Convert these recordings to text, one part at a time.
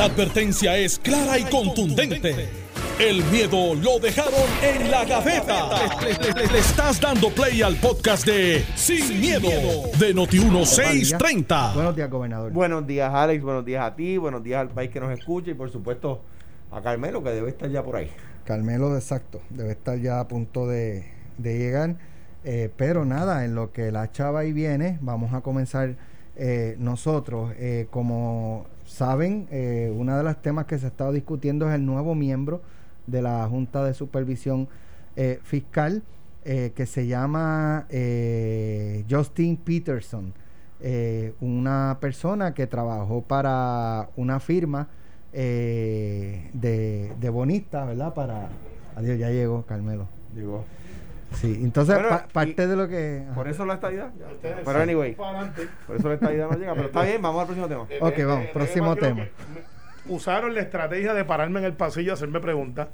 La advertencia es clara y contundente. El miedo lo dejaron en la gaveta. Le, estás dando play al podcast de Sin, miedo, de Noti1630. Buenos días, gobernador. Buenos días, Alex. Buenos días a ti. Buenos días al país que nos escucha y, por supuesto, a Carmelo, que debe estar ya por ahí. Carmelo, exacto. Debe estar ya a punto de, llegar. Eh, pero nada, en lo que la chava ahí viene, vamos a comenzar eh, nosotros. Eh, como saben, eh, uno de los temas que se ha estado discutiendo es el nuevo miembro de la Junta de Supervisión eh, Fiscal, eh, que se llama Justin Peterson, una persona que trabajó para una firma de, de bonistas, ¿verdad? Para... Adiós, ya llegó, Carmelo. Llegó. Sí, entonces parte de lo que... Por eso la estadía. Pero anyway, por eso la estadía no llega. Pero está bien, vamos al próximo tema. Ok, vamos, próximo tema. Usaron la estrategia de pararme en el pasillo a hacerme preguntas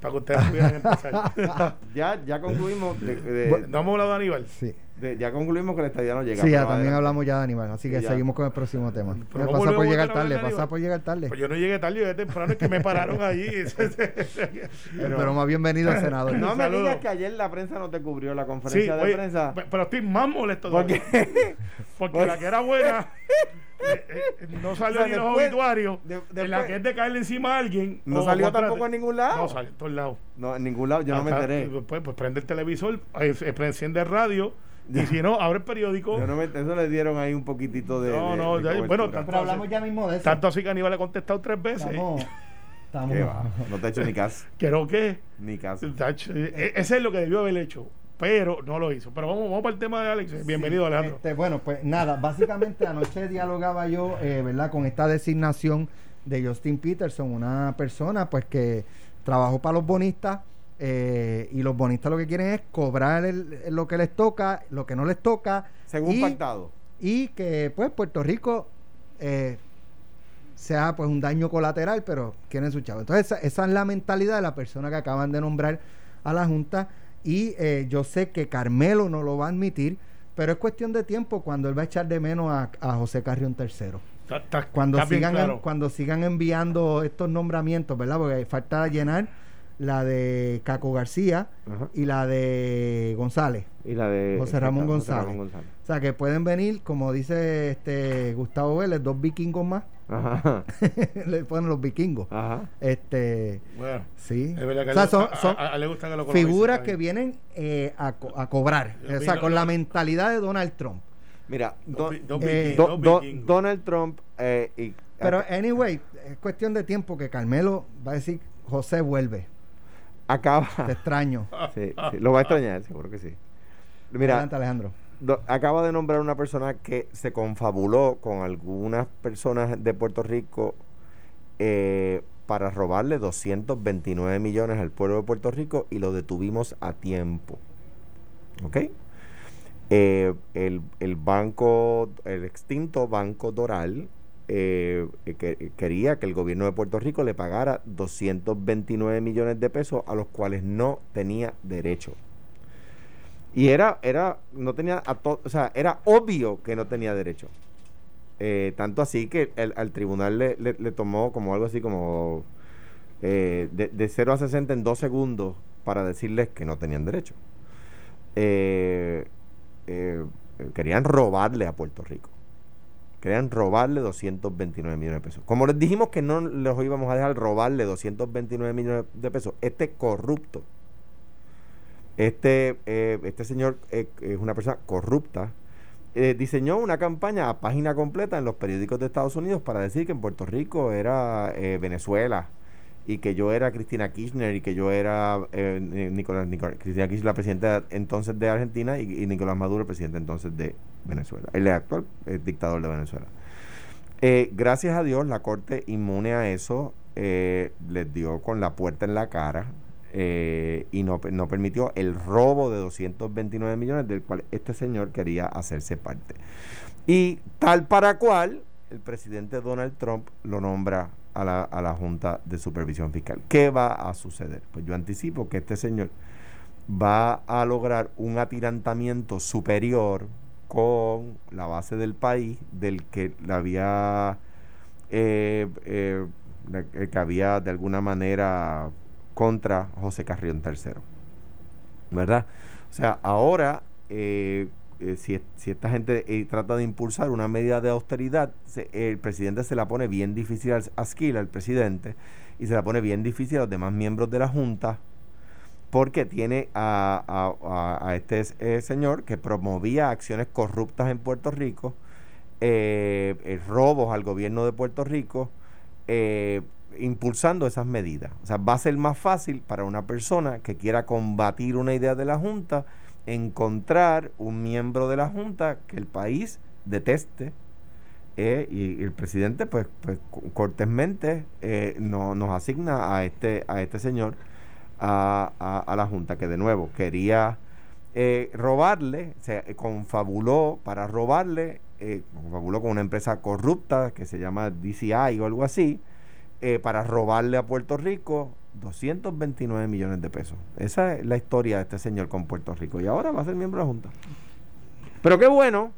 para que ustedes pudieran empezar. ya, ya concluimos. De, de, ¿No hemos hablado de Aníbal? Sí. Ya concluimos que la estadía no llega. Sí, ya también hablamos ya de Aníbal, así que seguimos con el próximo tema. Pero pasa por llegar tarde, pasa por llegar tarde. Pues yo no llegué tarde, llegué temprano, es que me pararon allí. pero, más bienvenido al senador. No me digas que ayer la prensa no te cubrió la conferencia de prensa. Pero estoy más molesto. ¿Por qué? Porque la que era buena eh, eh, no salió en los obituarios. en la que es de caerle encima a alguien. No salió tampoco en ningún lado. No salió en todos lados. No, en ningún lado, yo no me enteré. Pues, pues prende el televisor, eh, enciende el radio. Y si no, abre el periódico. Yo no me, eso le dieron ahí un poquitito de. No, no, bueno, tanto pero hablamos ya mismo de eso. Tanto así que Aníbal le ha contestado tres veces. Estamos, estamos. No te ha hecho ni caso. ¿Quiero qué? Ni caso. Ese es lo que debió haber hecho pero no lo hizo. Pero vamos, vamos para el tema de Alex. Bienvenido, Alejandro. Este, bueno, pues nada, básicamente anoche dialogaba yo, eh, ¿verdad?, con esta designación de Justin Peterson, una persona pues que trabajó para los bonistas eh, y los bonistas lo que quieren es cobrar lo que les toca, lo que no les toca. Según y, pactado. Y que pues Puerto Rico eh, sea pues un daño colateral, pero quieren su chavo. Entonces esa, esa es la mentalidad de la persona que acaban de nombrar a la Junta y eh, yo sé que Carmelo no lo va a admitir, pero es cuestión de tiempo cuando él va a echar de menos a, José Carrión III. cuando, sigan, cuando sigan enviando estos nombramientos, ¿verdad? Porque falta llenar la de Caco García y la de González. Y la de José Ramón, González. O sea, que pueden venir, como dice este Gustavo Vélez, dos vikingos más. Ajá. le ponen los vikingos. Ajá. Este, bueno, sí. o sea, son, figuras que vienen eh, a, a, cobrar. o sea, con la mentalidad de Donald Trump. Mira, eh, Donald Trump. Eh, pero, anyway, es cuestión de tiempo que Carmelo va a decir: José vuelve. Acaba. Te extraño. sí, lo va a extrañar, seguro que sí. Mira, Adelante, Alejandro acaba de nombrar una persona que se confabuló con algunas personas de Puerto Rico eh, para robarle 229 millones al pueblo de Puerto Rico y lo detuvimos a tiempo. ¿Ok? Eh, el, el, banco, el extinto Banco Doral, eh, que, quería que el gobierno de Puerto Rico le pagara 229 millones de pesos a los cuales no tenía derecho. Y era, era, no tenía, o sea, era obvio que no tenía derecho. Eh, tanto así que el, al tribunal le, le, tomó como algo así como eh, de, de 0 a 60 en dos segundos para decirles que no tenían derecho. Eh, querían robarle a Puerto Rico. Querían robarle 229 millones de pesos. Como les dijimos que no les íbamos a dejar robarle 229 millones de pesos, este corrupto este, eh, este señor eh, es una persona corrupta. Eh, diseñó una campaña a página completa en los periódicos de Estados Unidos para decir que en Puerto Rico era Venezuela y que yo era Cristina Kirchner y que yo era Nicolás, Cristina Kirchner, la presidenta entonces de Argentina y, Nicolás Maduro, el presidente entonces de Venezuela, el actual dictador de Venezuela. gracias a Dios, la Corte inmune a eso les dio con la puerta en la cara eh, y no, no permitió el robo de 229 millones del cual este señor quería hacerse parte. Y tal para cual, el presidente Donald Trump lo nombra a la, a la Junta de Supervisión Fiscal. ¿Qué va a suceder? Pues yo anticipo que este señor va a lograr un atirantamiento superior con la base del país del que le había eh, eh, que había de alguna manera contra José Carrión III. ¿Verdad? O sea, ahora, si, si, esta gente trata de impulsar una medida de austeridad, el presidente se la pone bien difícil a Asquila, el presidente, y se la pone bien difícil a los demás miembros de la Junta porque tiene a, este eh, señor que promovía acciones corruptas en Puerto Rico, eh, eh, robos al gobierno de Puerto Rico, impulsando esas medidas. O sea, va a ser más fácil para una persona que quiera combatir una idea de la Junta encontrar un miembro de la Junta que el país deteste. y, el presidente, pues, pues cortésmente no, nos asigna a este, a este señor a, a, la Junta, que de nuevo quería eh, robarle, se confabuló para robarle, eh, confabuló con una empresa corrupta que se llama DCI o algo así, eh, para robarle a Puerto Rico 229 millones de pesos. Esa es la historia de este señor con Puerto Rico y ahora va a ser miembro de la Junta. Pero qué bueno.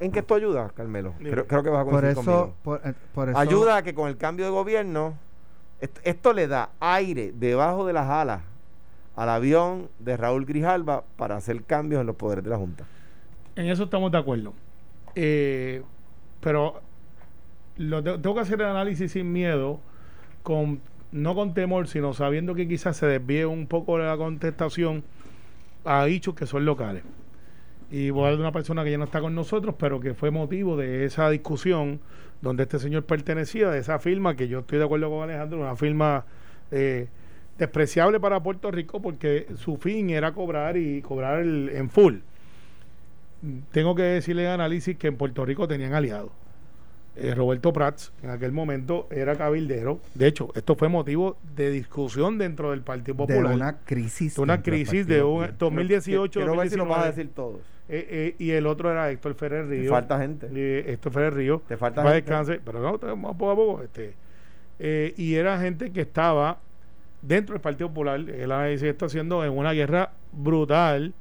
¿En qué esto ayuda, Carmelo? Creo, que vas a conmigo. Eh, por eso, Ayuda a que con el cambio de gobierno esto, le da aire debajo de las alas al avión de Raúl Grijalba para hacer cambios en los poderes de la Junta. En eso estamos de acuerdo. Eh, pero lo tengo que hacer el análisis sin miedo, con no con temor, sino sabiendo que quizás se desvíe un poco la contestación a dichos que son locales. Y voy a hablar de una persona que ya no está con nosotros, pero que fue motivo de esa discusión donde este señor pertenecía, de esa firma, que yo estoy de acuerdo con Alejandro, una firma eh, despreciable para Puerto Rico porque su fin era cobrar y cobrar en full. Tengo que decirle en análisis que en Puerto Rico tenían aliados. Eh, Roberto Prats en aquel momento era cabildero. De hecho, esto fue motivo de discusión dentro del Partido Popular. De una crisis. De una crisis de un 2018. Quiero ver si lo vas a decir todos. Eh, eh, y el otro era Héctor Ferrer Río. Te falta gente. Héctor Ferrer Río. Te falta gente. Descanse, pero no, vamos poco a poco. Este, eh, y era gente que estaba dentro del Partido Popular. El análisis está haciendo en una guerra brutal.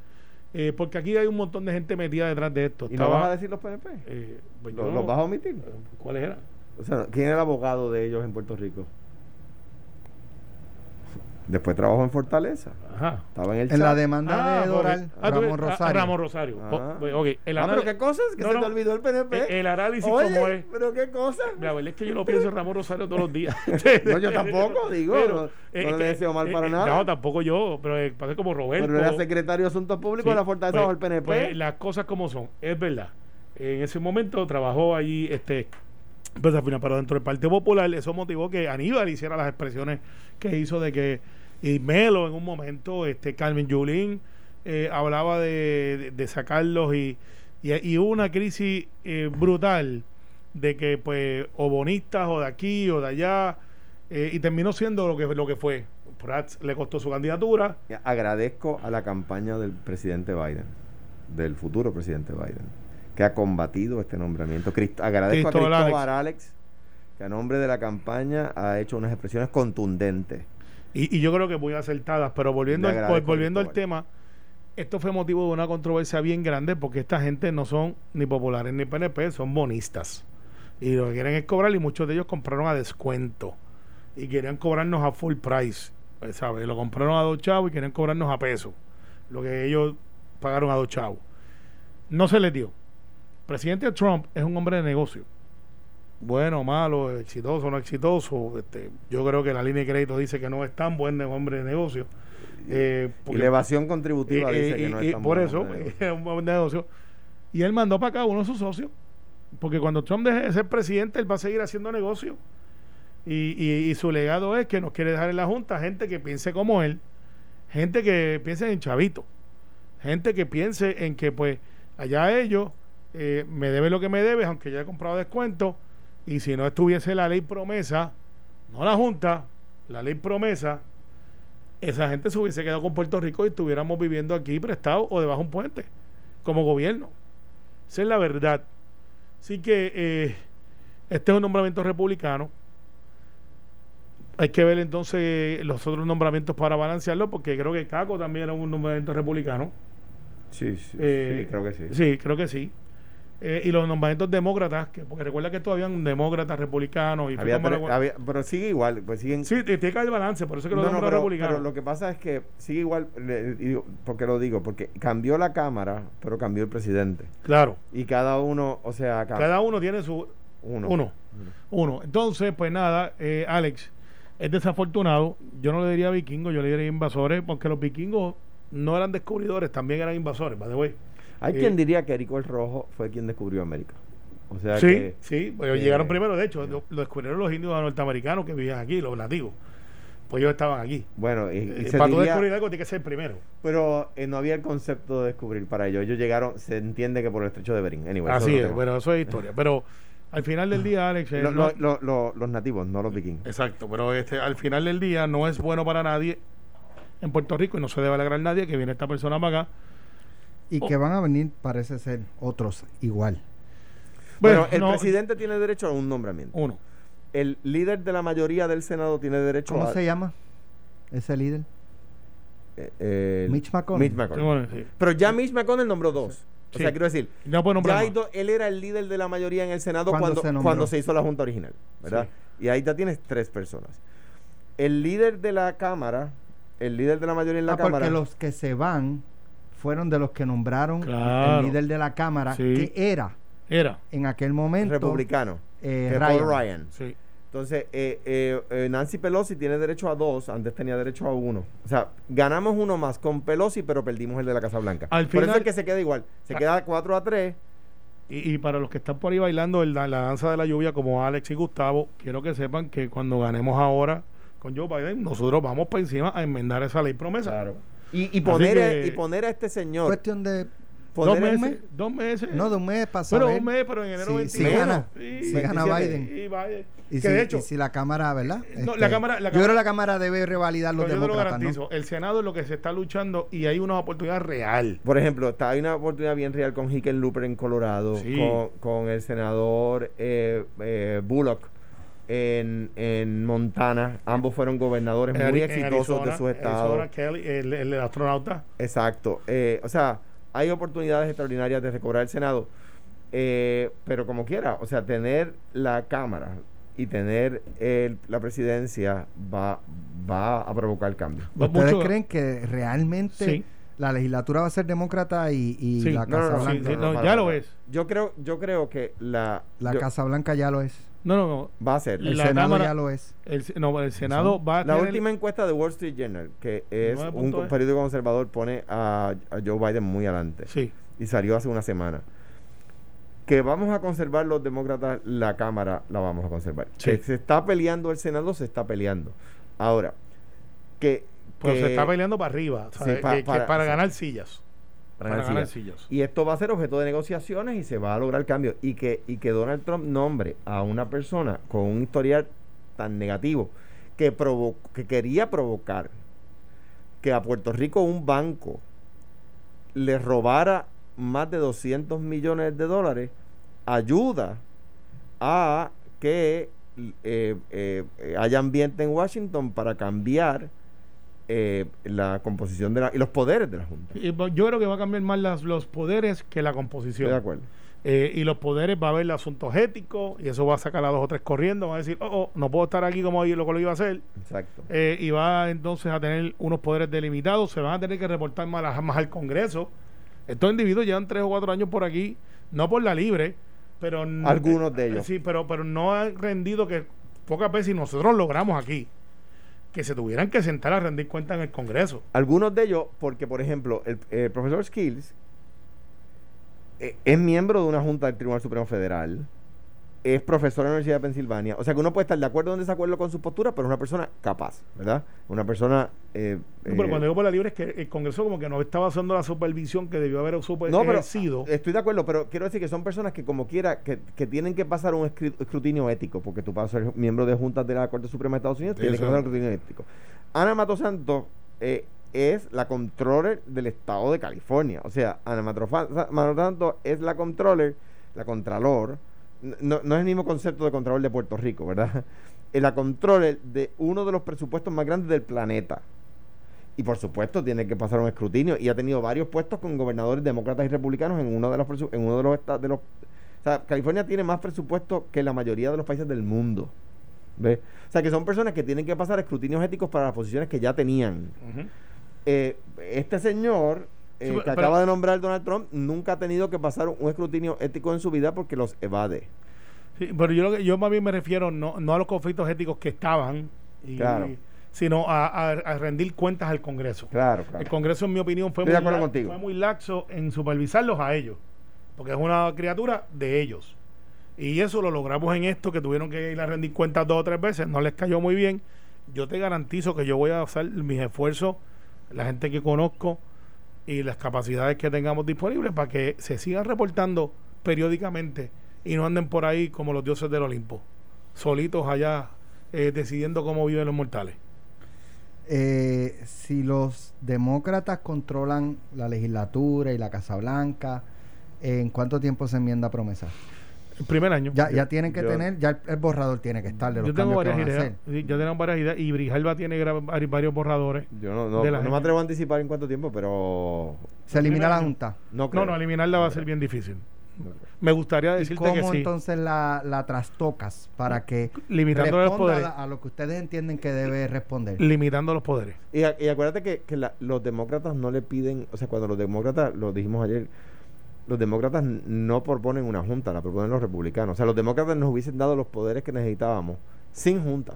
Porque aquí hay un montón de gente metida detrás de esto. ¿Y no vas a decir los PNP? Pues ¿Los, vas a omitir? ¿Cuáles eran? O sea, ¿quién era el abogado de ellos en Puerto Rico? Después trabajó en Fortaleza. Ajá. Estaba en el En la demanda ah, de Doral, ah, Ramón Rosario. Ramón Rosario. Ah. Okay. El ah, pero qué cosas, que se te olvidó el PNP. El, análisis como es. Pero qué cosas. La verdad es que yo no pienso en Ramón Rosario todos los días. no, yo tampoco, digo. no, le deseo mal para nada. No, tampoco yo, pero eh, pasa como Roberto. Pero era secretario de Asuntos Públicos de la Fortaleza pues, bajo el PNP. Pues, las cosas como son, es verdad. En ese momento trabajó allí este pues al final, pero dentro del Partido Popular, eso motivó que Aníbal hiciera las expresiones que hizo de que y Melo en un momento, este Carmen Yulín eh, hablaba de, sacarlos y, y, hubo una crisis eh, brutal de que pues o bonistas o de aquí o de allá eh, y terminó siendo lo que lo que fue. Prats le costó su candidatura. Agradezco a la campaña del presidente Biden del futuro presidente Biden que ha combatido este nombramiento. Agradezco a Cristóbal Alex que a nombre de la campaña ha hecho unas expresiones contundentes y, yo creo que muy acertadas. Pero volviendo, al, volviendo al tema, esto fue motivo de una controversia bien grande porque esta gente no son ni populares ni PNP, son bonistas. Y lo que quieren es cobrar y muchos de ellos compraron a descuento. Y querían cobrarnos a full price. Pues, ¿sabes? Lo compraron a dos chavos y quieren cobrarnos a peso. Lo que ellos pagaron a dos chavos. No se les dio. presidente Trump es un hombre de negocio bueno, malo, exitoso, no exitoso. Este, yo creo que la línea de crédito dice que no es tan buen hombre de negocio. Eh, y la evasión contributiva dice que no es tan Por eso, es un buen negocio. Y él mandó para acá uno de sus socios. Porque cuando Trump deje de ser presidente, él va a seguir haciendo negocio. Y, y, su legado es que nos quiere dejar en la Junta gente que piense como él, gente que piense en chavito, gente que piense en que, pues, allá ellos eh, me debe lo que me debes, aunque ya he comprado descuento y si no estuviese la ley promesa, no la Junta, la ley promesa, esa gente se hubiese quedado con Puerto Rico y estuviéramos viviendo aquí prestado o debajo de un puente, como gobierno. Esa es la verdad. Así que eh, este es un nombramiento republicano. Hay que ver entonces los otros nombramientos para balancearlo, porque creo que Caco también era un nombramiento republicano. Sí, sí, eh, creo que sí. Sí, creo que sí. Eh, y los nombramientos demócratas, que, porque recuerda que todavía un demócratas, republicanos y Había tres- había- pero sigue igual, pues siguen. Sí, tiene que haber balance, por eso que los No, pero, republicanos. pero lo que pasa es que sigue igual, porque lo digo, porque cambió la Cámara, pero cambió el presidente. Claro, Y cada uno, o sea, ca- cada uno tiene su uno. uno. Uno. Entonces, pues nada, eh, Alex, es desafortunado. Yo no le diría vikingo, yo le diría invasores, porque los vikingos no eran descubridores, también eran invasores, by the way. Hay Eh, quien diría que Erico el Rojo fue quien descubrió América. O sea Sí, que. sí, pues eh, llegaron primero, de hecho, lo, lo descubrieron los indios norteamericanos que vivían aquí, los nativos. Pues ellos estaban aquí. Bueno, y, y Eh, para tú descubrir algo tiene que ser primero. pero eh, no había el concepto de descubrir para ellos. Ellos llegaron, se entiende que por el estrecho de Bering. Anyway, Así es, bueno, eso es historia. Pero al final del día, Alex, eh, Lo- no- lo- lo- lo- los nativos, no los vikingos. Exacto, pero este, al final del día no es bueno para nadie en Puerto Rico y no se debe alegrar a nadie que viene esta persona para acá. Y que van a venir, parece ser, otros igual. Bueno, el no, presidente tiene derecho a un nombramiento. Uno. El líder de la mayoría del Senado tiene derecho ¿Cómo a. se llama ese líder? eh, el- Mitch McConnell. Mitch McConnell. Bueno, sí. Pero ya Mitch McConnell nombró dos. O Sí. sea, quiero decir, No ya hay él era el líder de la mayoría en el Senado Cuando cuando, se cuando se hizo la Junta original, ¿verdad? Y ahí ya tienes tres personas. El líder de la Cámara, el líder de la mayoría en la Ah, Cámara. porque los que se van fueron de los que nombraron Claro. el líder de la Cámara, Sí. que era Era. en aquel momento republicano, eh, Ryan. Paul Ryan. Sí. Entonces, eh, eh, eh, Nancy Pelosi tiene derecho a dos, antes tenía derecho a uno. O sea, ganamos uno más con Pelosi, pero perdimos el de la Casa Blanca. Al Por eso final- es que se queda igual. Se Ah. queda 4 a 3. Y, y para los que están por ahí bailando el- la, danza de la lluvia como Alex y Gustavo, quiero que sepan que cuando ganemos ahora con Joe Biden, nosotros vamos para encima a enmendar esa ley promesa. Y, y poner, que- y poner a este señor. cuestión de Dos meses, dos meses. no de un mes pero saber un mes, pero en enero si, 21. si gana, Sí, si gana 27. Biden. Y Biden. Y que si, de hecho, y si la Cámara, ¿verdad? Este, No, la Cámara- la yo creo que la Cámara debe revalidar los pero yo te lo demócratas, ¿no? garantizo, el Senado es lo que se está luchando y hay una oportunidad real. Por ejemplo, está, hay una oportunidad bien real con Hickenlooper en Colorado, Sí. con, con el senador eh, eh, Bullock en, en Montana. Ambos fueron gobernadores muy En Ari- en exitosos Arizona, de sus estados. Arizona, Kelly, el, el astronauta. Exacto. Eh, o sea, hay oportunidades extraordinarias de recobrar el Senado. Eh, pero como quiera, o sea, tener la Cámara y tener el- la presidencia va, va a provocar cambio. ¿Ustedes Mucho- creen que realmente Sí. la legislatura va a ser demócrata y, y Sí. la No, no, Casa no, Sí, Blanca? sí, no, para, ya lo es. Yo creo, yo creo que la, La yo- Casa Blanca ya lo es. No, no, no. va a ser. El La Senado Cámara- ya lo es. El, no, el Senado va a La tener- última encuesta de Wall Street Journal, que es un ¿eh? periódico conservador, pone a, a Joe Biden muy adelante. Sí. Y salió hace una semana. Que vamos a conservar los demócratas, la Cámara la vamos a conservar. Sí. Que se está peleando el Senado, se está peleando. Ahora, que. Pues que- se está peleando para arriba. o sea, Sí, pa- que- que para- para sí. ganar sillas. Para Para ganar ganar sillas. sillas. Y esto va a ser objeto de negociaciones y se va a lograr cambio. Y que, y que Donald Trump nombre a una persona con un historial tan negativo que, provo que quería provocar que a Puerto Rico un banco le robara más de 200 millones de dólares, ayuda a que eh, eh, eh, haya ambiente en Washington para cambiar eh, la composición de la, y los poderes de la Junta. Yo creo que va a cambiar más las- los poderes que la Estoy composición. de acuerdo. Eh, y los poderes va a haber asuntos éticos y eso va a sacar a dos o tres corriendo. Va a decir, oh, oh, no puedo estar aquí como lo que lo iba a hacer. Exacto. Eh, y va entonces a tener unos poderes delimitados. Se van a tener que reportar más, más al Congreso. Estos individuos llevan tres o cuatro años por aquí, no por la libre, pero. Algunos de ellos. Sí, pero, pero no han rendido que pocas veces y nosotros logramos aquí que se tuvieran que sentar a rendir cuenta en el Congreso. Algunos de ellos, porque por ejemplo, el, profesor Skills eh, es miembro de una junta del Tribunal Supremo Federal, es profesor en la Universidad de Pensilvania, o sea que uno puede estar de acuerdo o en desacuerdo con su postura, pero es una persona capaz, ¿verdad? Una persona... eh, No, pero eh, cuando digo por la libre es que el Congreso como que no estaba haciendo la supervisión que debió haber super no, pero ejercido. estoy de acuerdo, pero quiero decir que son personas que como quiera, que, que tienen que pasar un escrutinio ético, porque tú pasas ser miembro de juntas de la Corte Suprema de Estados Unidos, tienes que pasar un escrutinio ético. Ana Mato Santos eh, es la controller del estado de California. O sea, Ana Mato Fa- Mato Santos es la controller, la contralor, no, no es el mismo concepto de controller de Puerto Rico, ¿verdad? Es la controller de uno de los presupuestos más grandes del planeta. Y por supuesto tiene que pasar un escrutinio y ha tenido varios puestos con gobernadores demócratas y republicanos en uno de los en uno de los esta- de los O sea, California tiene más presupuesto que la mayoría de los países del mundo. ¿Ves? O sea, que son personas que tienen que pasar escrutinios éticos para las posiciones que ya tenían. Eh, este señor eh, Sí, que pero- acaba de nombrar Donald Trump nunca ha tenido que pasar un escrutinio ético en su vida porque los evade. Sí, pero yo, yo más bien me refiero no, no a los conflictos éticos que estaban, y- Claro. sino a, a- a rendir cuentas al Congreso. Claro, El Congreso, en mi opinión, fue Estoy muy, la- fue muy laxo en supervisarlos a ellos, porque es una criatura de ellos. Y eso lo logramos en esto, que tuvieron que ir a rendir cuentas dos o tres veces, no les cayó muy bien. Yo te garantizo que yo voy a hacer mis esfuerzos, la gente que conozco y las capacidades que tengamos disponibles para que se sigan reportando periódicamente y no anden por ahí como los dioses del Olimpo, solitos allá eh, decidiendo cómo viven los mortales. Eh, si los demócratas controlan la legislatura y la Casa Blanca, ¿en cuánto tiempo se enmienda promesa? El primer año. Ya, ya tienen que yo- tener, ya el, el borrador tiene que estar de los Yo tengo cambios que varias van ideas. sí, ya tenemos varias ideas. Y Brijalba tiene varios borradores. Yo no, no, De la no me atrevo a anticipar en cuánto tiempo, pero Se elimina la. Junta. no creo. No, no, eliminarla va a ser bien difícil. Me gustaría ¿Y decirte que cómo sí. entonces la, la trastocas para que Limitando los responda poderes. a, a lo que ustedes entienden que debe responder? Limitando los poderes. Y, a- y acuérdate que, que la- los demócratas no le piden, o sea, cuando los demócratas, lo dijimos ayer, los demócratas no proponen una junta, la proponen los republicanos. O sea, los demócratas nos hubiesen dado los poderes que necesitábamos sin junta.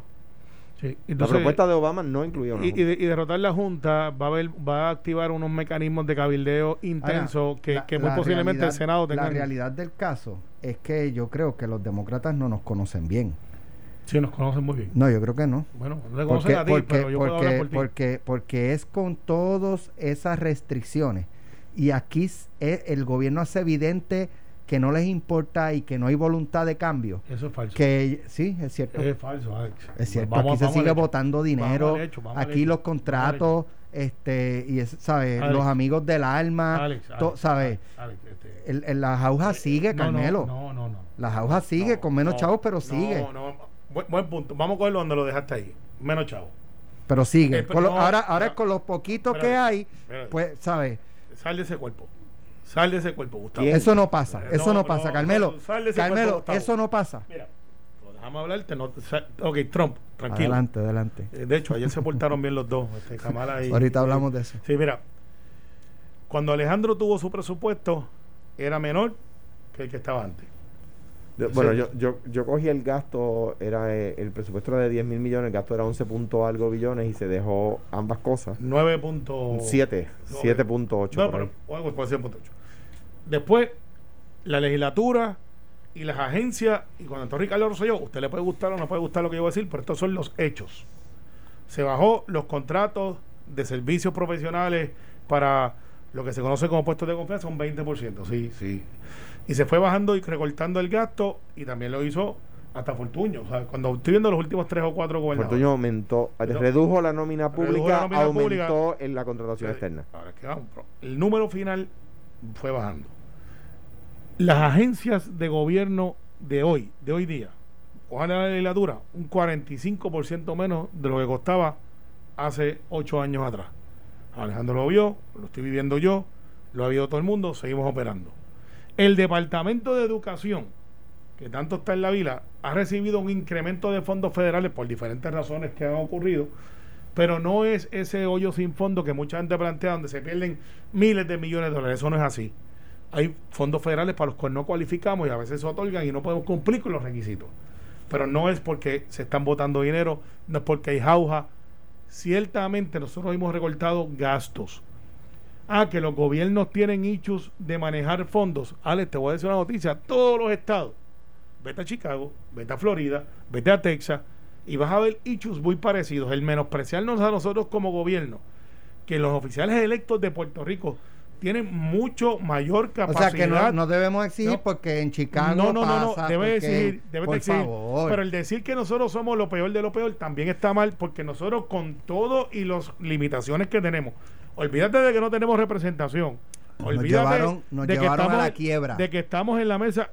Sí. la propuesta de Obama no incluía una y, y junta. de- y derrotar la Junta va a haber, va a activar unos mecanismos de cabildeo intenso Ahora, que, la- que muy la posiblemente realidad- el Senado La tenga. realidad del caso es que yo creo que los demócratas no nos conocen bien. Sí, nos conocen muy bien. No, yo creo que no. Bueno, no Porque, a ti, porque, pero yo puedo hablar porque, por ti. porque, porque es con todas esas restricciones. Y aquí es- el gobierno hace evidente que no les importa y que no hay voluntad de cambio. Eso es falso. Que sí, es cierto. Es falso, Alex. Es cierto, Vamos- aquí se vamos sigue hecho. votando dinero, hecho, aquí hecho, los contratos, este, y es, ¿sabes? Alex. los amigos del alma, Alex, to- Alex, ¿sabes? Alex, este, El, el- la jauja sigue, no, Carmelo. No, no, no. La jauja sigue, No, con menos no, chavos, pero no, sigue. No, buen, buen punto. Vamos a cogerlo donde lo dejaste ahí. Menos chavos. Pero sigue. Eh, pero Con lo- no, ahora, ahora con los poquitos que hay, espérate. pues, ¿sabes? Sal de ese cuerpo. Sal de ese cuerpo, Gustavo. ¿Quién? Eso no pasa, Eh, eso no, pasa, no, Carmelo. sal de ese Carmelo, eso no pasa. Mira, pues déjame hablarte. No, ok, Trump, tranquilo. Adelante, adelante. Eh, De hecho, ayer se portaron bien los dos, este, Kamala y- Ahorita y- hablamos de eso. Sí, mira, cuando Alejandro tuvo su presupuesto, era menor que el que estaba antes. Bueno, Sí. yo, yo, yo cogí el gasto, era eh, el presupuesto era de 10 mil millones, el gasto era 11 punto algo billones y se dejó ambas cosas. 9 punto... 7, No, 7.8. No, pero punto ocho. Después, la legislatura y las agencias, y cuando entró Ricardo Rosselló, usted le puede gustar o no puede gustar lo que yo voy a decir, pero estos son los hechos. Se bajó los contratos de servicios profesionales para lo que se conoce como puestos de confianza, un 20%, sí, sí. Y se fue bajando y recortando el gasto, y también lo hizo hasta Fortuño. O sea, cuando estoy viendo los últimos tres o cuatro gobernadores. Fortuño aumentó, No. redujo la nómina pública, la nómina aumentó pública. en la contratación Eh, externa. Ahora es que vamos, pero el número final fue bajando. Las agencias de gobierno de hoy, de hoy día, ojalá la legislatura, un 45% menos de lo que costaba hace ocho años atrás. Alejandro lo vio, lo estoy viviendo yo, lo ha visto todo el mundo, seguimos operando. El Departamento de Educación, que tanto está en la vila, ha recibido un incremento de fondos federales por diferentes razones que han ocurrido, pero no es ese hoyo sin fondo que mucha gente plantea donde se pierden miles de millones de dólares. Eso no es así. Hay fondos federales para los cuales no cualificamos y a veces se otorgan y no podemos cumplir con los requisitos. Pero no es porque se están botando dinero, no es porque hay jauja. Ciertamente nosotros hemos recortado gastos. Ah, que los gobiernos tienen issues de manejar fondos. Alex, te voy a decir una noticia. Todos los estados, vete a Chicago, vete a Florida, vete a Texas, y vas a ver issues muy parecidos. El menospreciarnos a nosotros como gobierno, que los oficiales electos de Puerto Rico tienen mucho mayor O capacidad. sea que no, no debemos exigir No. porque en Chicago no, no, no, no, pasa, debe porque- exigir, debe por exigir. favor. Pero el decir que nosotros somos lo peor de lo peor también está mal porque nosotros con todo y las limitaciones que tenemos, olvídate de que no tenemos representación. Nos llevaron- nos de que llevaron a estamos, la quiebra. De que estamos en la mesa,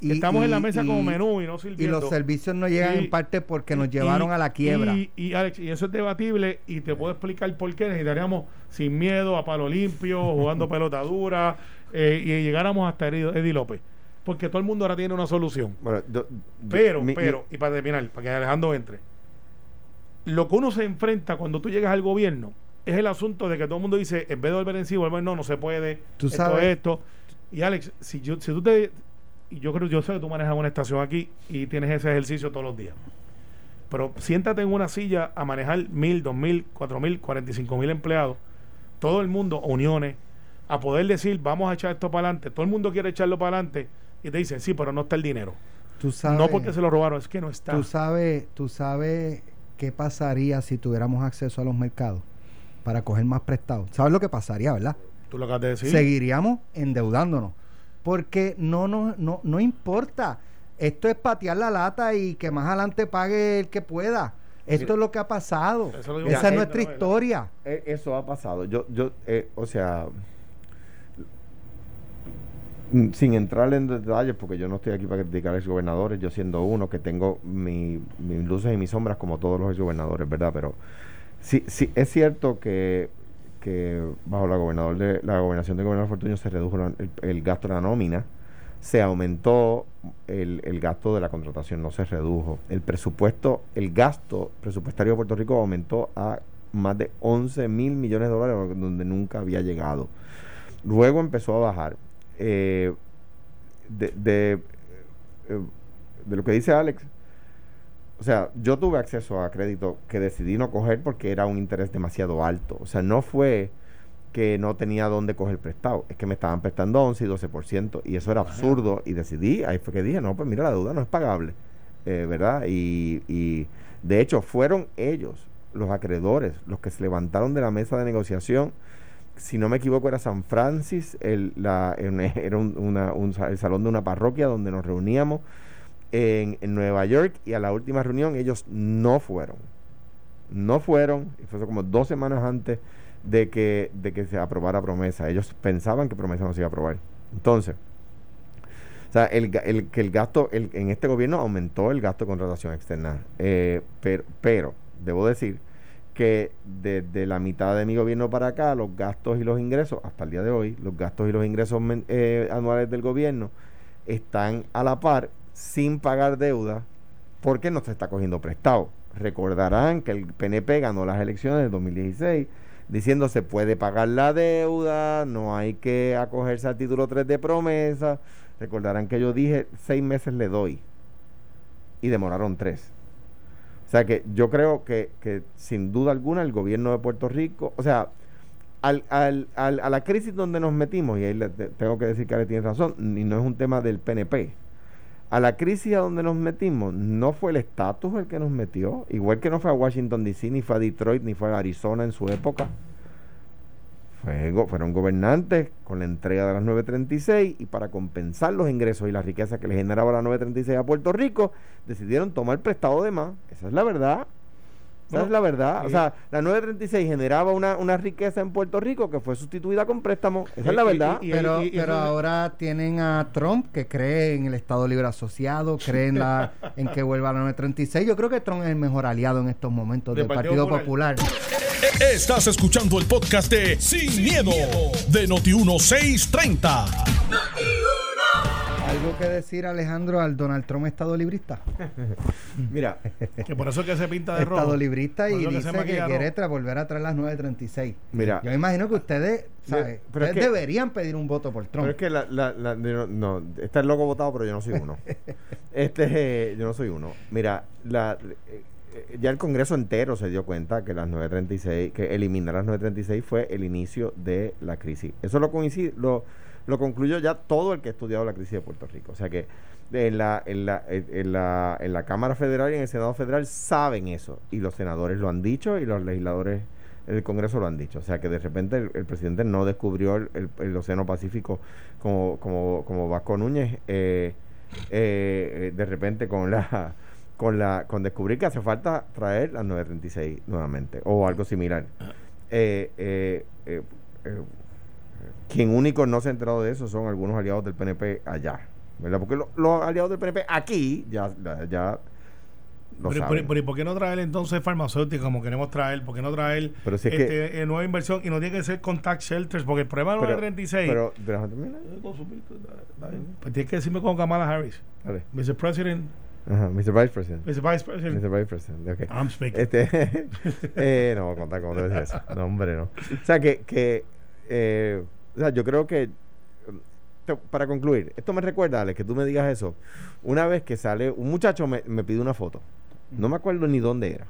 Y- estamos en la y- mesa y- como menú y no y sirviendo. los servicios no llegan Y- en parte porque nos y- llevaron a la quiebra. Y, y, Alex, y eso es debatible y te puedo explicar por qué necesitaríamos sin miedo a palo limpio, jugando pelota dura eh, y llegáramos hasta Eddie, López. porque todo el mundo ahora tiene una solución. Bueno, do- Pero, mi- pero, y para terminar, para que Alejandro entre, lo que uno se enfrenta cuando tú llegas al gobierno es el asunto de que todo el mundo dice, en vez de volver en sí, volver no, no se puede, Tú esto, sabes- esto. Y Alex, si, yo, si tú te... y Yo creo, yo sé que tú manejas una estación aquí y tienes ese ejercicio todos los días. Pero siéntate en una silla a manejar mil, dos mil, cuatro mil, cuarenta y cinco mil empleados, todo el mundo, uniones, a poder decir, vamos a echar esto para adelante. Todo el mundo quiere echarlo para adelante y te dicen, sí, pero no está el dinero. Tú sabes, No porque se lo robaron, es que no está. tú sabes, tú sabes qué pasaría si tuviéramos acceso a los mercados para coger más prestados. ¿Sabes lo que pasaría, verdad? Tú lo acabas de decir. Seguiríamos endeudándonos. Porque no, no, no, no importa. Esto es patear la lata y que más adelante pague el que pueda. Esto Mira, es lo que ha pasado. Esa ya, es eh, nuestra no, historia. Eh, Eso ha pasado. Yo, yo, eh, o sea, mm, sin entrar en detalles, porque yo no estoy aquí para criticar a los gobernadores, yo siendo uno que tengo mi- mis luces y mis sombras como todos los gobernadores, ¿verdad? Pero sí, sí es cierto que, que bajo la gobernador de la gobernación del gobernador Fortuño se redujo el gasto de la nómina, se aumentó el, el gasto de la contratación, no se redujo. El presupuesto, el gasto presupuestario de Puerto Rico aumentó a más de 11 mil millones de dólares, donde nunca había llegado. Luego empezó a bajar. Eh, de, de, eh, de lo que dice Alex, o sea, yo tuve acceso a crédito que decidí no coger porque era un interés demasiado alto. O sea, no fue que no tenía dónde coger prestado, es que me estaban prestando 11 y 12%, y eso era absurdo, y decidí, ahí fue que dije, no, pues mira, la deuda no es pagable, eh, ¿verdad? Y, y de hecho fueron ellos, los acreedores, los que se levantaron de la mesa de negociación, si no me equivoco era San Francis, el, la, era un, una- un el salón de una parroquia donde nos reuníamos en, Nueva York, y a la última reunión ellos no fueron, no fueron, y fue como dos semanas antes de que, de que se aprobara promesa. Ellos pensaban que promesa no se iba a aprobar. Entonces, o sea, el, el- que el gasto, el- en este gobierno aumentó el gasto de contratación externa. Eh, pero, pero, debo decir que desde la mitad de mi gobierno para acá, los gastos y los ingresos, hasta el día de hoy, los gastos y los ingresos eh, anuales del gobierno están a la par sin pagar deuda porque no se está cogiendo prestado. Recordarán que el PNP ganó las elecciones del 2016 diciendo se puede pagar la deuda, no hay que acogerse al título 3 de promesa. Recordarán que yo dije seis meses le doy y demoraron tres. O sea que yo creo que, que sin duda alguna el gobierno de Puerto Rico, o sea, al, al, al- a la crisis donde nos metimos, y ahí le- te- tengo que decir que Ale tiene razón, y no es un tema del PNP, a la crisis a donde nos metimos, no fue el estatus el que nos metió, igual que no fue a Washington DC, ni fue a Detroit, ni fue a Arizona en su época. Fueron gobernantes con la entrega de las 936 y para compensar los ingresos y la riqueza que le generaba la 936 a Puerto Rico, decidieron tomar prestado de más. Esa es la verdad. Esa Bueno, es la verdad. O sea, la 936 generaba una, una riqueza en Puerto Rico que fue sustituida con préstamos. Esa es la Y- y- verdad. y- pero y- y pero ahora tienen a Trump que cree en el Estado Libre Asociado, cree en, la, en que vuelva la 936. Yo creo que Trump es el mejor aliado en estos momentos Del del Partido Partido Popular. Estás escuchando el podcast de Sin, miedo, de Noti1630. ¿Algo que decir, Alejandro, al Donald Trump Estado Librista? Mira, Que por eso es que se pinta de rojo. Estado Librista y que dice que maquilla quiere tra- volver a traer las 936. Mira. Yo me imagino que ustedes, ¿sabes? pero es ustedes que- deberían pedir un voto por Trump. Pero es que la, la, la- no, no, está el loco votado, pero yo no soy uno. este, eh, yo no soy uno. Mira, la, eh, eh, ya el Congreso entero se dio cuenta que las 936, que eliminar las 936 fue el inicio de la crisis. Eso lo coincide, lo, lo concluyó ya todo el que ha estudiado la crisis de Puerto Rico. O sea que en la, en la, en la, en la Cámara Federal y en el Senado Federal saben eso. Y los senadores lo han dicho y los legisladores el Congreso lo han dicho. O sea que de repente el, presidente no descubrió el, el- Océano Pacífico como, como, como Vasco Núñez. eh, eh, de repente con la con la con descubrir que hace falta traer las 936 nuevamente o algo similar. Eh, quien único no se ha enterado de eso son algunos aliados del PNP allá. ¿verdad? Porque lo- los aliados del PNP aquí ya, ya, lo pero, saben. pero- pero ¿y por qué no traer entonces farmacéuticos como queremos traer? ¿Por qué no traer Pero si es que- este, eh, nueva inversión? Y no tiene que ser con tax shelters, porque el problema de pero, 936... pero, déjame terminar. pues tienes que decirme con Kamala Harris. Dale. Mr. President, Ajá, Mr. Vice President. Mr. Vice President, Mr. Vice President, ok. I'm speaking. Este, eh, no voy a contar ser eso. No, hombre, no. O sea, que, que eh, o sea, yo creo que, te- para concluir, esto me recuerda, Alex, que tú me digas eso. Una vez que sale, un muchacho me, me pide una foto. No me acuerdo ni dónde era.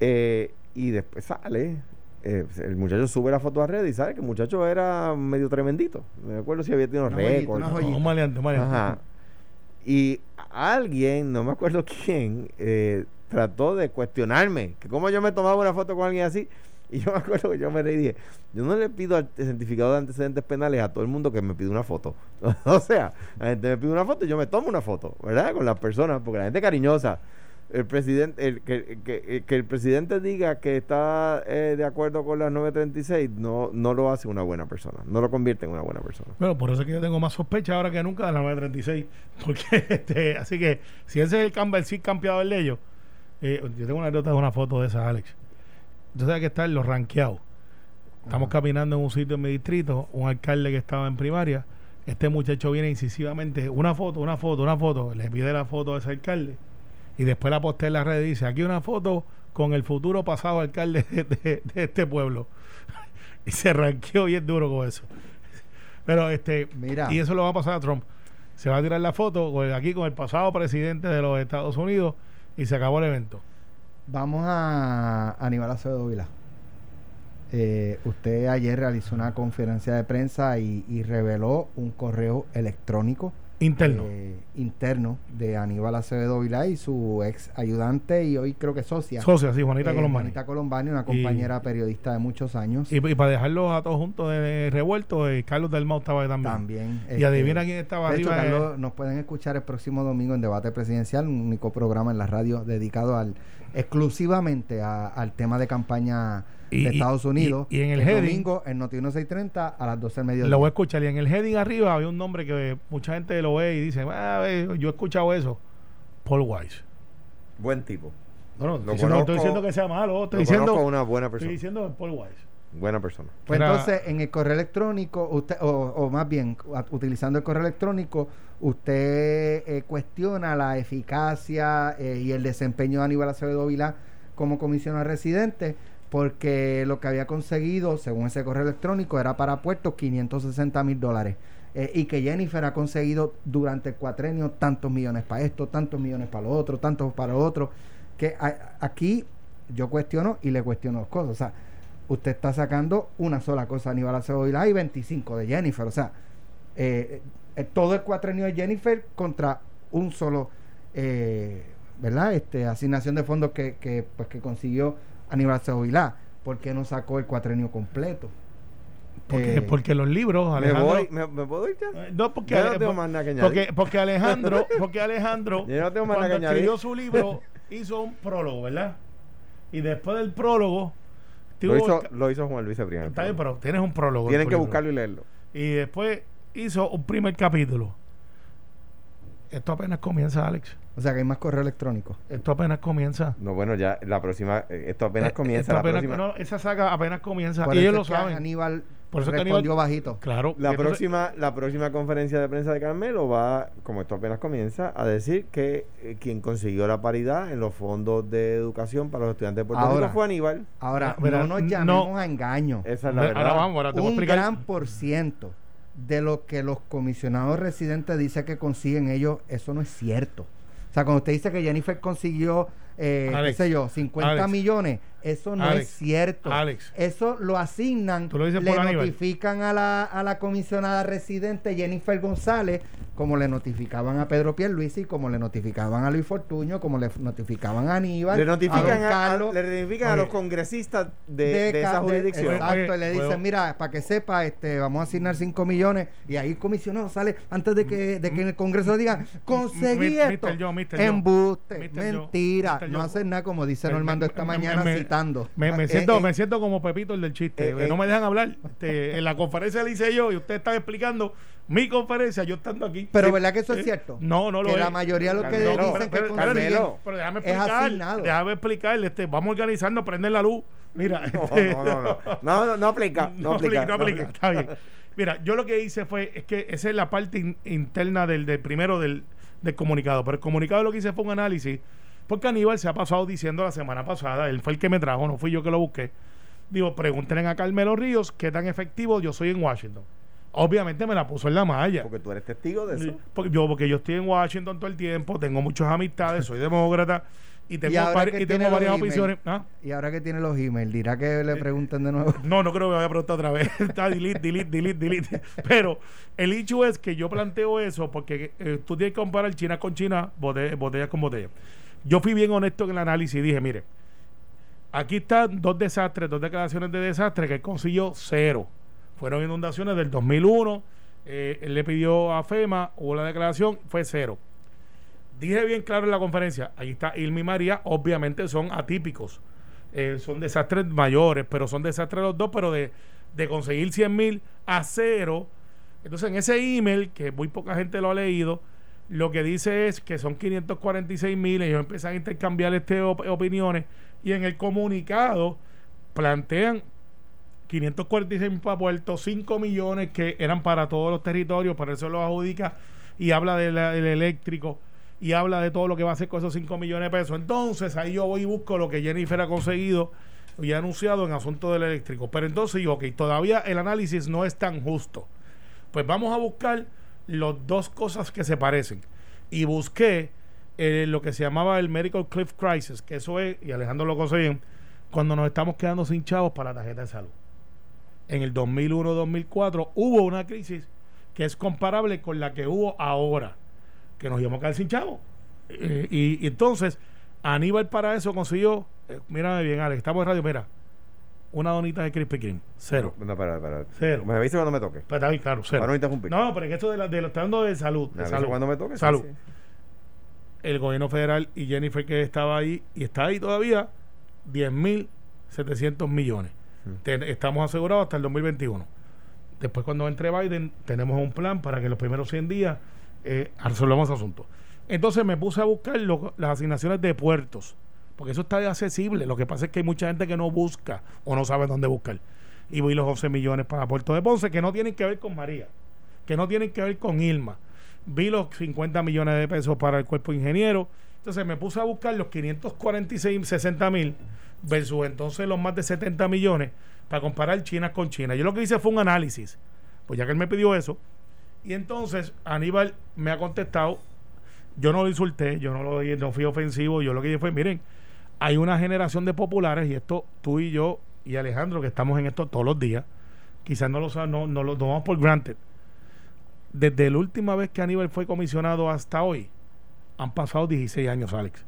Eh, y después sale, eh, el muchacho sube la foto a red y sale que el muchacho era medio tremendito. No me acuerdo si había tenido récords. No. Y alguien, no me acuerdo quién, eh, trató de cuestionarme que cómo yo me tomaba una foto con alguien así. Y yo me acuerdo que yo me reí dije, yo no le pido al certificado de antecedentes penales a todo el mundo que me pide una foto. o sea, la gente me pide una foto y yo me tomo una foto, ¿verdad? Con las personas, porque la gente es cariñosa. El presidente, el, que, que- el presidente diga que está eh, de acuerdo con las 936 no, no lo hace una buena persona, no lo convierte en una buena persona. Bueno, por eso es que yo tengo más sospecha ahora que nunca de la 936. Porque, este, así que, si ese es el, cam- el campeador de ellos, eh, yo tengo una anécdota de una foto de esa, Alex. Tú sabes que están los ranqueados. Estamos caminando en un sitio en mi distrito, un alcalde que estaba en primaria. Este muchacho viene incisivamente, una foto, una foto, una foto. Le pide la foto a ese alcalde. Y después la postea en la red y dice: aquí una foto con el futuro pasado alcalde de, de- de este pueblo. y se ranqueó bien duro con eso. Pero este, Mira. y eso lo va a pasar a Trump. Se va a tirar la foto con el- aquí con el pasado presidente de los Estados Unidos y se acabó el evento. Vamos a Aníbal Acevedo Vila. Eh, usted ayer realizó una conferencia de prensa y, y reveló un correo electrónico Interno. eh, interno de Aníbal Acevedo Vilá y su ex ayudante y hoy creo que socia. Socia, sí, Juanita eh, Colombani. Juanita Colombani, una Y- compañera periodista de muchos años. Y, y para dejarlos a todos juntos de revuelto, eh, Carlos del Mau estaba ahí también. también. Y este, adivina quién estaba de hecho, arriba. eh, Carlos, nos pueden escuchar el próximo domingo en Debate Presidencial, un único programa en la radio dedicado al exclusivamente a- al tema de campaña Y- de Estados Unidos. y- y en el heading- domingo en Noti 1630 a las 12 del mediodía. lo voy a escuchar. Y en el heading arriba había un nombre que mucha gente lo ve y dice: "Ah, Yo he escuchado eso. Paul Weiss. Buen tipo. No, no, Lo estoy, diciendo, estoy diciendo que sea malo. Estoy Lo diciendo, una buena estoy persona. diciendo Paul Weiss. Buena persona. Pues Era- entonces, en el correo electrónico, usted, o, o más bien, a- utilizando el correo electrónico, usted eh, cuestiona la eficacia eh, y el desempeño de Aníbal Acevedo Vilá como comisionado residente, porque lo que había conseguido, según ese correo electrónico, era para puertos 560 mil dólares. Eh, y que Jennifer ha conseguido durante el cuatrenio tantos millones para esto, tantos millones para lo otro, tantos para lo otro. Que aquí yo cuestiono y le cuestiono dos cosas. O sea, usted está sacando una sola cosa a Aníbal Acevedo Vilá y 25 de Jennifer. O sea, eh, todo el cuatrenio de Jennifer contra un solo, eh, ¿verdad? Este, asignación de fondos que, que, pues, que consiguió Aníbal Vilá. ¿Por qué no sacó el cuatrenio completo? Porque, Eh, porque los libros, Me Alejandro. voy, me, me puedo ir ya. No, porque, no tengo más nada que añadir. porque, porque Alejandro, porque Alejandro, Ya no tengo más nada cuando que escribió su libro, hizo un prólogo, ¿verdad? Y después del prólogo, Lo hizo, lo hizo Juan Luis Cipriano. está bien, pero tienes un prólogo. en Tienen que libro. buscarlo y leerlo. Y después hizo un primer capítulo. Esto apenas comienza, Alex. o sea, que hay más correo electrónico. Esto apenas comienza. No, bueno, ya la próxima, eh, esto apenas Eh, comienza. esto La apenas- próxima, no, esa saga apenas comienza. Por y ellos lo saben. Aníbal Por eso respondió Aníbal- bajito. Claro. la, entonces- próxima, la próxima conferencia de prensa de Carmelo va, como esto apenas comienza, a decir que eh, quien consiguió la paridad en los fondos de educación para los estudiantes de Puerto Ahora. Rico fue Aníbal. Ahora, no nos no- llamemos a engaño. Esa es la Ahora verdad. vamos, ahora te voy a un explicar. gran por ciento de lo que los comisionados residentes dicen que consiguen ellos, eso no es cierto. O sea, cuando usted dice que Jennifer consiguió, eh, Alex, qué sé yo, 50 Alex, millones, eso no Alex, es cierto. Alex. Eso lo asignan, lo le notifican a la, a la comisionada residente Jennifer González, como le notificaban a Pedro Pierluisi, como le notificaban a Luis Fortuño, como le notificaban a Aníbal, Le notifican, a, a- Carlos, le notifican a los congresistas de, de de esa jurisdicción. exacto, Oye, y le puedo- dicen, mira, para que sepa, este, vamos a asignar 5 millones y ahí el comisionado sale antes de que, de que en el Congreso diga, conseguí esto. Embuste, mentira, no hacen nada como dice Normando esta mañana me- citando. Me, me Eh, siento, eh, me siento como Pepito el del chiste. eh, no eh. me dejan hablar. Este, en la conferencia le hice yo y usted estaba explicando mi conferencia, yo estando aquí. Pero ¿verdad que eso es cierto? No, no lo que es. la mayoría de lo que Carmelo, dicen que pero, consiguen Carmelo, pero déjame es explicar, asignado. déjame explicarle, este, vamos organizando, prender la luz. Mira, No, este, no, no, no. No, no, no aplica. No, no aplica. aplica, no aplica, está bien. Mira, yo lo que hice fue, es que esa es la parte in- interna del, del primero del, del comunicado, pero el comunicado lo que hice fue un análisis, porque Aníbal se ha pasado diciendo la semana pasada, él fue el que me trajo, no fui yo que lo busqué. Digo, pregúntenle a Carmelo Ríos qué tan efectivo yo soy en Washington. Obviamente me la puso en la malla. Porque tú eres testigo de eso. Porque yo, porque yo estoy en Washington todo el tiempo, tengo muchas amistades, soy demócrata y tengo, y varias opciones. ¿Ah? Y ahora que tiene los emails, dirá que le pregunten de nuevo. No, no creo que vaya a preguntar otra vez. Está delete, delete, delete, delete. Pero el hecho es que yo planteo eso porque eh, tú tienes que comparar China con China, bote- botellas con botellas. Yo fui bien honesto en el análisis y dije, mire, aquí están dos desastres, dos declaraciones de desastre que consiguió cero. Fueron inundaciones del 2001. eh, él le pidió a FEMA, hubo la declaración, fue cero. Dije bien claro en la conferencia, ahí está Ilma y María, obviamente son atípicos. Eh, son desastres mayores, pero son desastres los dos, pero de, de conseguir 100 mil a cero. Entonces, en ese email, que muy poca gente lo ha leído, lo que dice es que son 546 mil, ellos empiezan a intercambiar este op- opiniones y en el comunicado plantean 546 mil para Puerto, 5 millones que eran para todos los territorios, por eso lo adjudica y habla de la- del eléctrico y habla de todo lo que va a hacer con esos 5 millones de pesos. Entonces ahí yo voy y busco lo que Jennifer ha conseguido y ha anunciado en asunto del eléctrico. Pero entonces yo, ok, todavía el análisis no es tan justo. Pues vamos a buscar las dos cosas que se parecen. Y busqué eh, lo que se llamaba el Medical Cliff Crisis, que eso es, y Alejandro lo bien, cuando nos estamos quedando sin chavos para la tarjeta de salud. En el 2001-2004 hubo una crisis que es comparable con la que hubo ahora, que nos íbamos a quedar sin chavos. Eh, y, y entonces, Aníbal para eso consiguió, eh, mírame bien, Alex, estamos en radio, mira, una donita de Krispy Kreme, cero. No, para, para. Cero. Me avisa cuando me toque. Pero está bien, claro, cero. Para no interrumpir. No, pero en esto de, la, de lo está de salud. De salud. cuando me toque. sí, Salud. sí. El gobierno federal y Jennifer que estaba ahí y está ahí todavía, 10.700 millones. Estamos asegurados hasta el 2021. Después cuando entre Biden tenemos un plan para que los primeros 100 días eh, resolvamos ese asunto. Entonces me puse a buscar las asignaciones de puertos, porque eso está accesible. Lo que pasa es que hay mucha gente que no busca o no sabe dónde buscar. Y vi los 11 millones para Puerto de Ponce, que no tienen que ver con María, que no tienen que ver con Irma. Vi los 50 millones de pesos para el cuerpo ingeniero. Entonces me puse a buscar los 546, 60 mil versus entonces los más de 70 millones para comparar China con China. Yo lo que hice fue un análisis, pues ya que él me pidió eso. Y entonces Aníbal me ha contestado, yo no lo insulté, yo no, lo, no fui ofensivo, yo lo que dije fue, miren, hay una generación de populares y esto tú y yo y Alejandro que estamos en esto todos los días, quizás no lo no, no lo tomamos por granted. Desde la última vez que Aníbal fue comisionado hasta hoy, han pasado 16 años, Alex.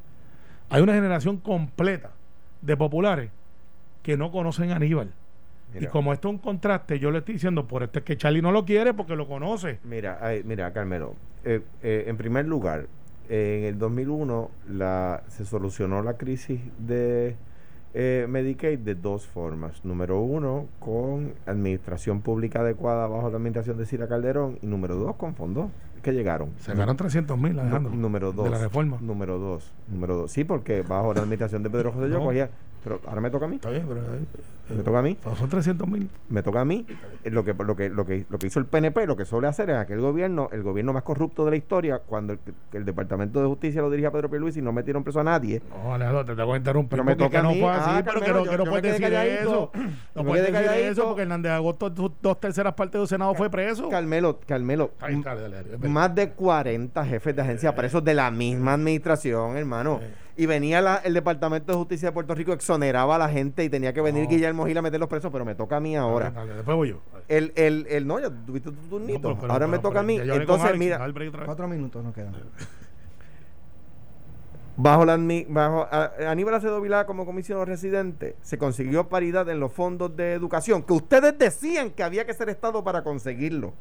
Hay una generación completa de populares que no conocen a Aníbal. Y como esto es un contraste, yo le estoy diciendo, por esto es que Charlie no lo quiere porque lo conoce. Mira, ay, mira, Carmelo. eh, eh, en primer lugar, eh, en el 2001 la, se solucionó la crisis de eh, Medicaid de dos formas. Número uno, con administración pública adecuada bajo la administración de Cira Calderón. Y número dos, con fondos que llegaron. Se ganaron 300 mil, número dos. De la reforma. Número dos. Número dos. Sí, porque bajo la administración de Pedro José yo No. cogía. Pero ahora me toca a mí. Está bien, pero, eh, Me toca a mí. son 300 mil. me toca a mí eh, lo que lo que lo que lo que hizo el PNP lo que suele hacer en aquel gobierno el gobierno más corrupto de la historia cuando el, el departamento de justicia lo dirigía Pedro Pierluisi y no metieron preso a nadie No, Alejandro, te tengo que interrumpir. Pero me toca no así, Ah, pero que no, yo- que no yo puedes decir eso. No puedes decir eso porque Hernández Agosto, dos terceras partes del Senado fue preso. Carmelo Carmelo Ay, dale, dale, dale, dale. más de 40 jefes de agencia presos de la misma administración hermano y venía la- el departamento de justicia de Puerto Rico exoneraba a la gente y tenía que venir No. Guillermo Gil a meter los presos pero me toca a mí ahora Dale, dale, después voy yo. el, el, el no ya tuviste tu turnito No, pero- pero- ahora me pero- toca a mí entonces Alex, mira. Cuatro minutos nos quedan. Bajo, la, bajo a- Aníbal Acevedo Vilá como comisionado residente, se consiguió paridad en los fondos de educación, que ustedes decían que había que ser Estado para conseguirlo.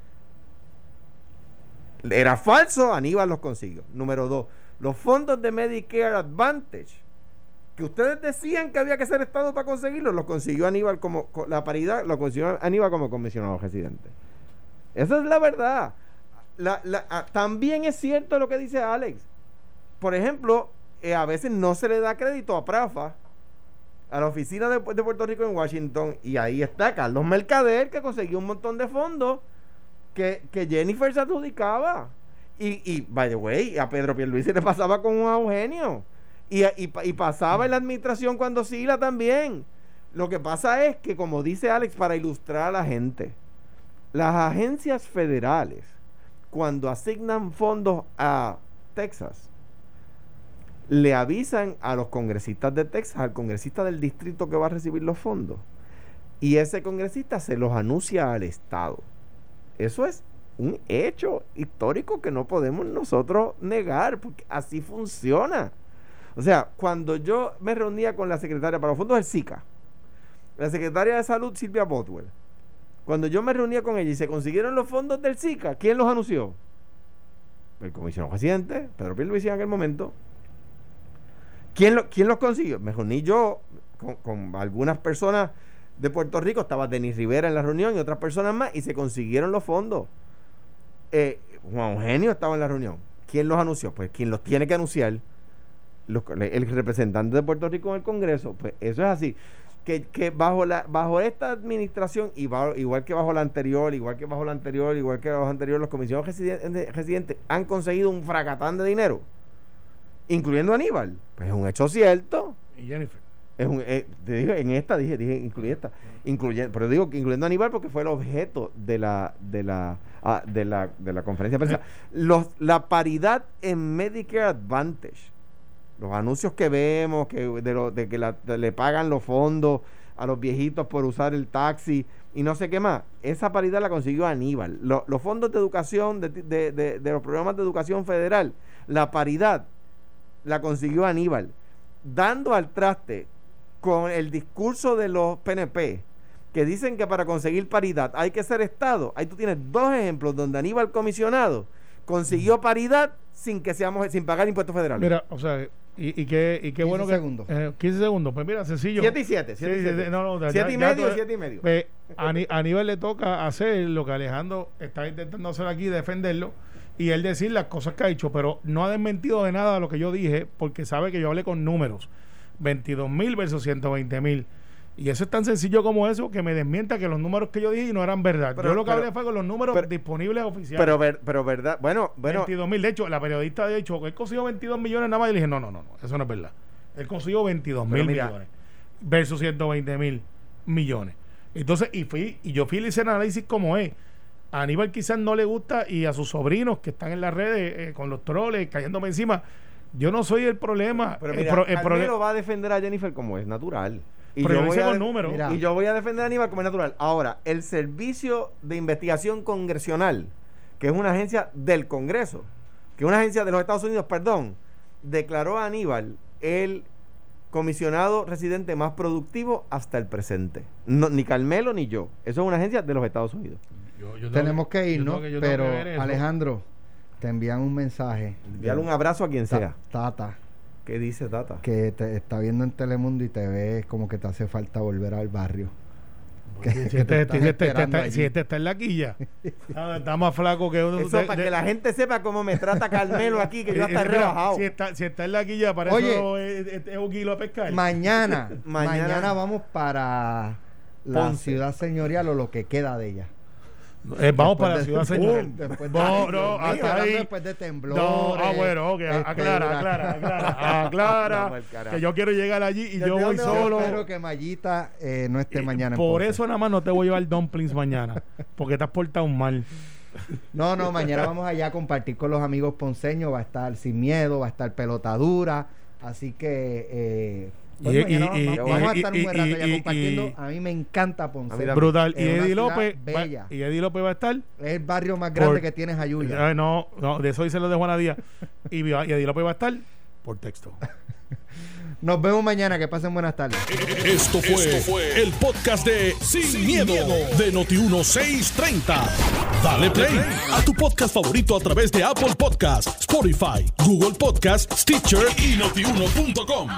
Era falso, Aníbal los consiguió. Número dos, los fondos de Medicare Advantage, que ustedes decían que había que ser Estado para conseguirlo, los consiguió Aníbal como, co- la paridad lo consiguió Aníbal como comisionado residente. Esa es la verdad. ah, también es cierto lo que dice Alex. Por ejemplo, eh, a veces no se le da crédito a Prafa, a la oficina de, Puerto Rico en Washington, y ahí está Carlos Mercader, que consiguió un montón de fondos que, Jennifer se adjudicaba. Y, y, by the way, a Pedro Pierluisi le pasaba con un Eugenio. Y, y, pasaba en la administración cuando Sila también. Lo que pasa es que, como dice Alex, para ilustrar a la gente, las agencias federales, cuando asignan fondos a Texas, le avisan a los congresistas de Texas, al congresista del distrito que va a recibir los fondos, y ese congresista se los anuncia al Estado. Eso es un hecho histórico que no podemos nosotros negar, porque así funciona. O sea, cuando yo me reunía con la secretaria para los fondos del SICA, la secretaria de salud Silvia Botwell, cuando yo me reunía con ella y se consiguieron los fondos del SICA, ¿quién los anunció? El comisionado presidente, Pedro Pierluisi en aquel momento. ¿Quién, lo, ¿Quién los consiguió? Me reuní yo con, algunas personas de Puerto Rico, estaba Denis Rivera en la reunión y otras personas más, y se consiguieron los fondos. Eh, Juan Eugenio estaba en la reunión. ¿Quién los anunció? Pues quien los tiene que anunciar, el representante de Puerto Rico en el Congreso. Pues eso es así que, bajo la bajo esta administración y igual que bajo la anterior, igual que bajo la anterior, igual que bajo la anterior, los comisionados residentes, han conseguido un fracatán de dinero, incluyendo Aníbal. Pues es un hecho cierto. Y Jennifer. Es un, eh, te dije, en esta dije, dije incluye esta, incluyendo, pero digo que incluyendo a Aníbal porque fue el objeto de la de la ah, de la de la conferencia de. Los, la paridad en Medicare Advantage los anuncios que vemos, que de, lo, de que le pagan los fondos a los viejitos por usar el taxi y no sé qué más. Esa paridad la consiguió Aníbal. los fondos de educación, de, de, los programas de educación federal, la paridad la consiguió Aníbal. Dando al traste con el discurso de los PNP, que dicen que para conseguir paridad hay que ser Estado. Ahí tú tienes dos ejemplos donde Aníbal comisionado consiguió paridad sin que seamos sin pagar impuestos federales. Mira, o sea, y, y, qué, y qué bueno segundos. que. Eh, 15 segundos. Pues mira, sencillo. 7 y 7. 7 y 7. No, no, siete y medio, 7 y medio. Pues, a, a nivel le toca hacer lo que Alejandro está intentando hacer aquí, defenderlo y él decir las cosas que ha dicho, pero no ha desmentido de nada lo que yo dije, porque sabe que yo hablé con números: 22 mil versus 120 mil. Y eso es tan sencillo como eso que me desmienta que los números que yo dije no eran verdad. yo lo que hablé fue con los números disponibles oficiales. Pero, ver, pero verdad, bueno, bueno. 22 mil. De hecho, la periodista ha dicho que él consiguió 22 millones nada más. Y le dije, no, no, no, no eso no es verdad. Él consiguió 22 mil millones versus 120 mil millones. Entonces, y fui, y yo fui y hice el análisis como es. A Aníbal quizás no le gusta y a sus sobrinos que están en las redes eh, con los troles cayéndome encima. Yo no soy el problema. Pero mira, el, problema va a defender a Jennifer como es natural. Y yo, voy a y yo voy a defender a Aníbal como es natural. Ahora, el Servicio de Investigación Congresional, que es una agencia del Congreso, que es una agencia de los Estados Unidos, perdón, declaró a Aníbal el comisionado residente más productivo hasta el presente. ni Carmelo ni yo. Eso es una agencia de los Estados Unidos. Tenemos que, irnos, pero Alejandro, te envían un mensaje. Envíale un abrazo a quien sea. Tata. ¿Qué dice Tata? Que te está viendo en Telemundo y te ves como que te hace falta volver al barrio. si, este, este, este, si, este, está en la quilla, está más flaco que uno. Eso para que la gente sepa cómo me trata Carmelo aquí, que yo hasta rebajado. Si está, si está en la quilla, para eso es, un kilo a pescar. Mañana, mañana, vamos para la ciudad señorial o lo que queda de ella. Eh, vamos para la ciudad, señor. después de, no, no, hasta ahí. Después de temblor. No, ah, bueno, ok. Este, aclara, aclara, aclara. Aclara. que yo quiero llegar allí y yo, voy solo. Espero que Mayita eh, no esté mañana. Por eso nada más no te voy a llevar dumplings mañana. Porque te has portado mal. No, no, mañana vamos allá a compartir con los amigos ponceños. Va a estar sin miedo, va a estar pelotadura. Así que eh, y, vamos, a estar un buen rato ya compartiendo. a mí me encanta Ponce. Brutal. y Eddie López. y Eddie López va a estar. Es el barrio más grande que tienes Ayuya. Eh, no, no, de eso dice lo de Juana Díaz. y, y Eddie López va a estar por texto. Nos vemos mañana. Que pasen buenas tardes. Esto fue, el podcast de Sin, miedo, de Noti1630. Dale play a tu podcast favorito a través de Apple Podcasts, Spotify, Google Podcasts, Stitcher y notiuno.com.